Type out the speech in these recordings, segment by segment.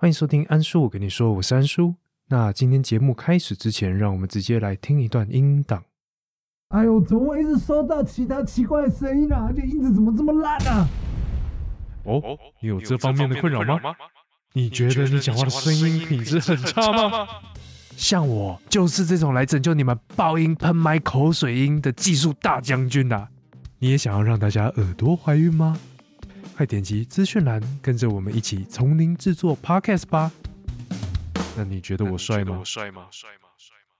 欢迎收听安叔，我跟你说，我是安叔。那今天节目开始之前，让我们直接来听一段音档。哎呦，怎么会一直收到其他奇怪的声音啊？这音质怎么这么烂啊？哦，你有这方面的困扰吗？你觉得你讲话的声音品质很差吗？像我就是这种来拯救你们爆音、喷麦、口水音的技术大将军呐！你也想要让大家耳朵怀孕吗？快点击资讯栏，跟着我们一起从零制作 Podcast 吧。那你觉得我帅吗？帅吗？帅吗？帅吗？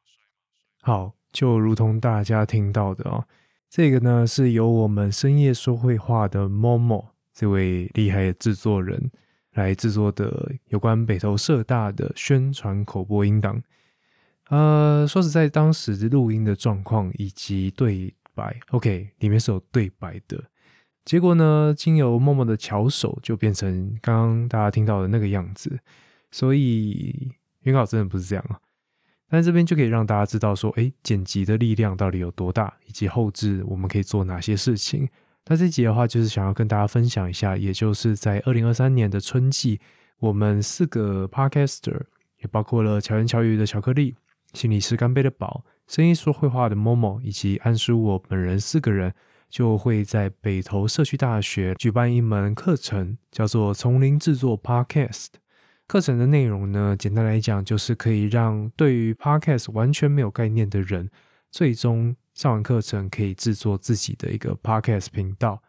好，就如同大家听到的哦，这个呢是由我们深夜说会话的 Momo 这位厉害的制作人来制作的有关北投社大的宣传口播音档。呃，说实在，当时录音的状况以及对白，OK，里面是有对白的。结果呢，经由默默的巧手，就变成刚刚大家听到的那个样子。所以原稿真的不是这样啊。但这边就可以让大家知道说，哎，剪辑的力量到底有多大，以及后置我们可以做哪些事情。那这集的话，就是想要跟大家分享一下，也就是在二零二三年的春季，我们四个 Podcaster，也包括了巧言巧语的巧克力。心理师干杯的宝，声音说会话的 Momo，以及安叔我本人四个人，就会在北投社区大学举办一门课程，叫做“从零制作 Podcast”。课程的内容呢，简单来讲，就是可以让对于 Podcast 完全没有概念的人，最终上完课程可以制作自己的一个 Podcast 频道。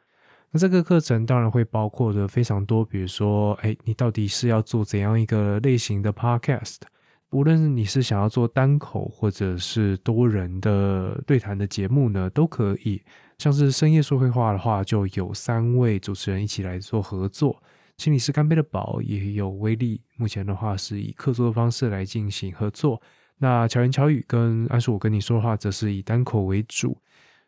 那这个课程当然会包括的非常多，比如说，哎，你到底是要做怎样一个类型的 Podcast？无论你是想要做单口或者是多人的对谈的节目呢，都可以。像是深夜说会话的话，就有三位主持人一起来做合作。心理师干杯的宝也有威力，目前的话是以客座的方式来进行合作。那巧言巧语跟安叔我跟你说话，则是以单口为主。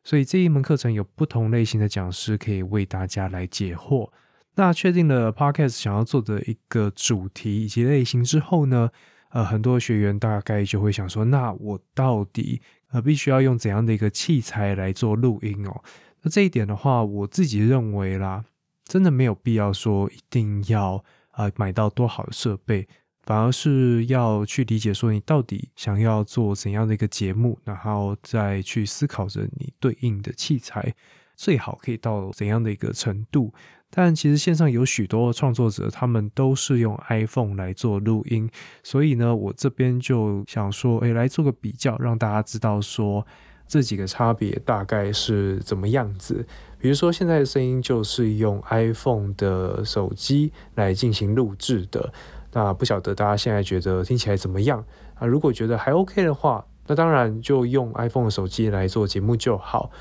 所以这一门课程有不同类型的讲师可以为大家来解惑。那确定了 Podcast 想要做的一个主题以及类型之后呢？呃，很多学员大概就会想说，那我到底呃必须要用怎样的一个器材来做录音哦？那这一点的话，我自己认为啦，真的没有必要说一定要呃买到多好的设备，反而是要去理解说你到底想要做怎样的一个节目，然后再去思考着你对应的器材最好可以到怎样的一个程度。但其实线上有许多创作者，他们都是用 iPhone 来做录音，所以呢，我这边就想说，哎，来做个比较，让大家知道说这几个差别大概是怎么样子。比如说，现在的声音就是用 iPhone 的手机来进行录制的，那不晓得大家现在觉得听起来怎么样啊？如果觉得还 OK 的话，那当然就用 iPhone 的手机来做节目就好。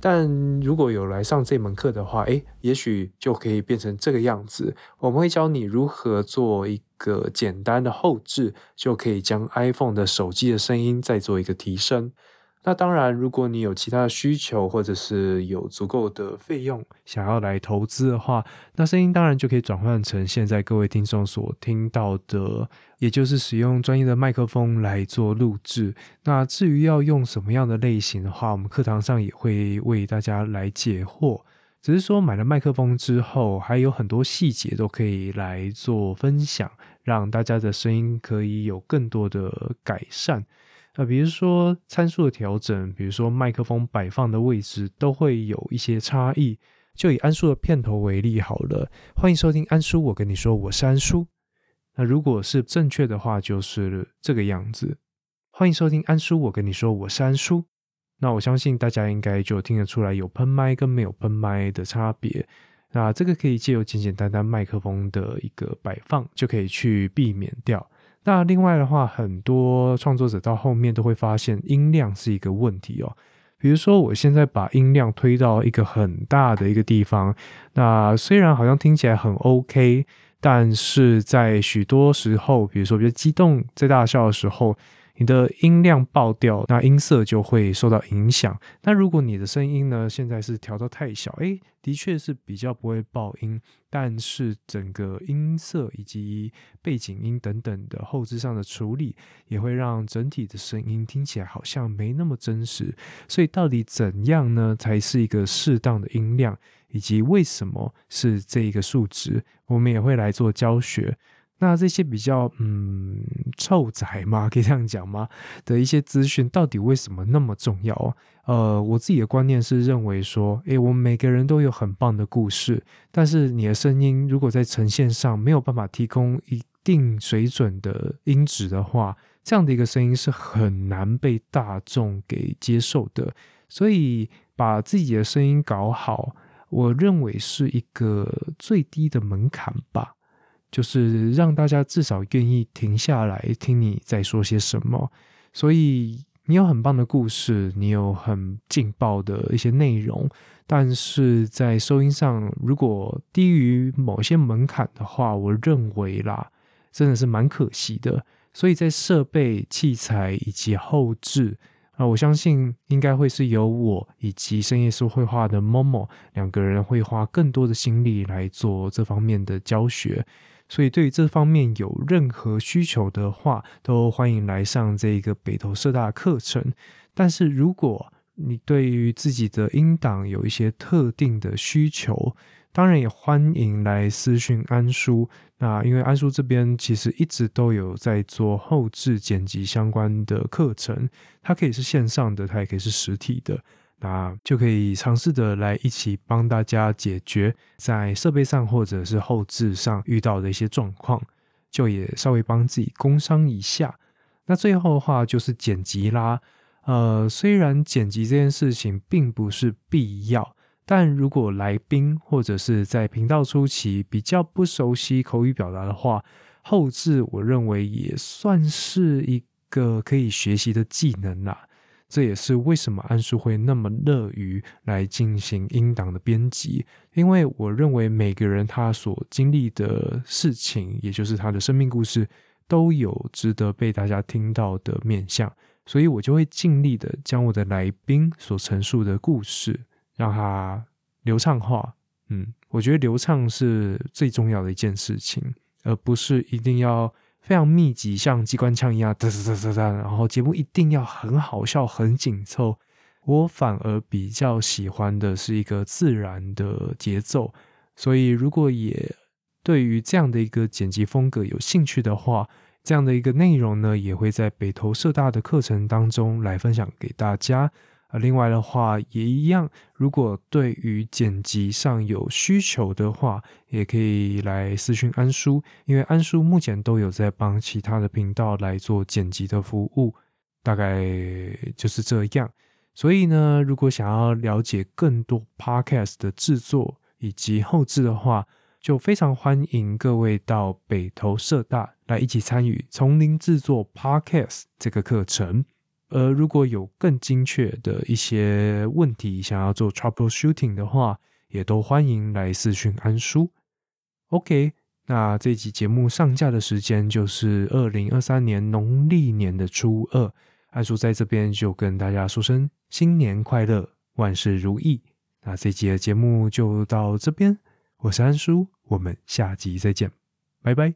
但如果有来上这门课的话，诶，也许就可以变成这个样子。我们会教你如何做一个简单的后置，就可以将 iPhone 的手机的声音再做一个提升。那当然，如果你有其他的需求，或者是有足够的费用想要来投资的话，那声音当然就可以转换成现在各位听众所听到的，也就是使用专业的麦克风来做录制。那至于要用什么样的类型的话，我们课堂上也会为大家来解惑。只是说买了麦克风之后，还有很多细节都可以来做分享，让大家的声音可以有更多的改善。那比如说参数的调整，比如说麦克风摆放的位置，都会有一些差异。就以安叔的片头为例好了，欢迎收听安叔，我跟你说，我是安叔。那如果是正确的话，就是这个样子。欢迎收听安叔，我跟你说，我是安叔。那我相信大家应该就听得出来有喷麦跟没有喷麦的差别。那这个可以借由简简单单麦克风的一个摆放，就可以去避免掉。那另外的话，很多创作者到后面都会发现音量是一个问题哦。比如说，我现在把音量推到一个很大的一个地方，那虽然好像听起来很 OK，但是在许多时候，比如说比较激动、在大笑的时候。你的音量爆掉，那音色就会受到影响。那如果你的声音呢，现在是调到太小，诶，的确是比较不会爆音，但是整个音色以及背景音等等的后置上的处理，也会让整体的声音听起来好像没那么真实。所以到底怎样呢，才是一个适当的音量，以及为什么是这一个数值，我们也会来做教学。那这些比较嗯臭宅嘛，可以这样讲吗？的一些资讯，到底为什么那么重要？呃，我自己的观念是认为说，诶，我们每个人都有很棒的故事，但是你的声音如果在呈现上没有办法提供一定水准的音质的话，这样的一个声音是很难被大众给接受的。所以把自己的声音搞好，我认为是一个最低的门槛吧。就是让大家至少愿意停下来听你在说些什么，所以你有很棒的故事，你有很劲爆的一些内容，但是在收音上如果低于某些门槛的话，我认为啦，真的是蛮可惜的。所以在设备、器材以及后置那，我相信应该会是由我以及深夜说绘画的 Momo 两个人会花更多的心力来做这方面的教学。所以，对于这方面有任何需求的话，都欢迎来上这个北投社大课程。但是，如果你对于自己的音档有一些特定的需求，当然也欢迎来私讯安叔。那因为安叔这边其实一直都有在做后置剪辑相关的课程，它可以是线上的，它也可以是实体的。那就可以尝试的来一起帮大家解决在设备上或者是后置上遇到的一些状况，就也稍微帮自己工商一下。那最后的话就是剪辑啦，呃，虽然剪辑这件事情并不是必要，但如果来宾或者是在频道初期比较不熟悉口语表达的话，后置我认为也算是一个可以学习的技能啦。这也是为什么安叔会那么乐于来进行音档的编辑，因为我认为每个人他所经历的事情，也就是他的生命故事，都有值得被大家听到的面向，所以我就会尽力的将我的来宾所陈述的故事，让它流畅化。嗯，我觉得流畅是最重要的一件事情，而不是一定要。非常密集，像机关枪一样，哒哒哒哒哒。然后节目一定要很好笑、很紧凑。我反而比较喜欢的是一个自然的节奏。所以，如果也对于这样的一个剪辑风格有兴趣的话，这样的一个内容呢，也会在北投社大的课程当中来分享给大家。啊，另外的话也一样，如果对于剪辑上有需求的话，也可以来私讯安叔，因为安叔目前都有在帮其他的频道来做剪辑的服务，大概就是这样。所以呢，如果想要了解更多 podcast 的制作以及后置的话，就非常欢迎各位到北投社大来一起参与从零制作 podcast 这个课程。而如果有更精确的一些问题想要做 troubleshooting 的话，也都欢迎来私讯安叔。OK，那这集节目上架的时间就是二零二三年农历年的初二，安叔在这边就跟大家说声新年快乐，万事如意。那这集的节目就到这边，我是安叔，我们下集再见，拜拜。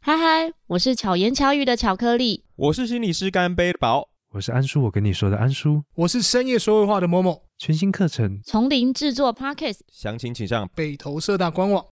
嗨嗨，我是巧言巧语的巧克力，我是心理师干杯宝，我是安叔，我跟你说的安叔，我是深夜说会话的某某，全新课程。从零制作 Podcast，详情请上北投社大官网。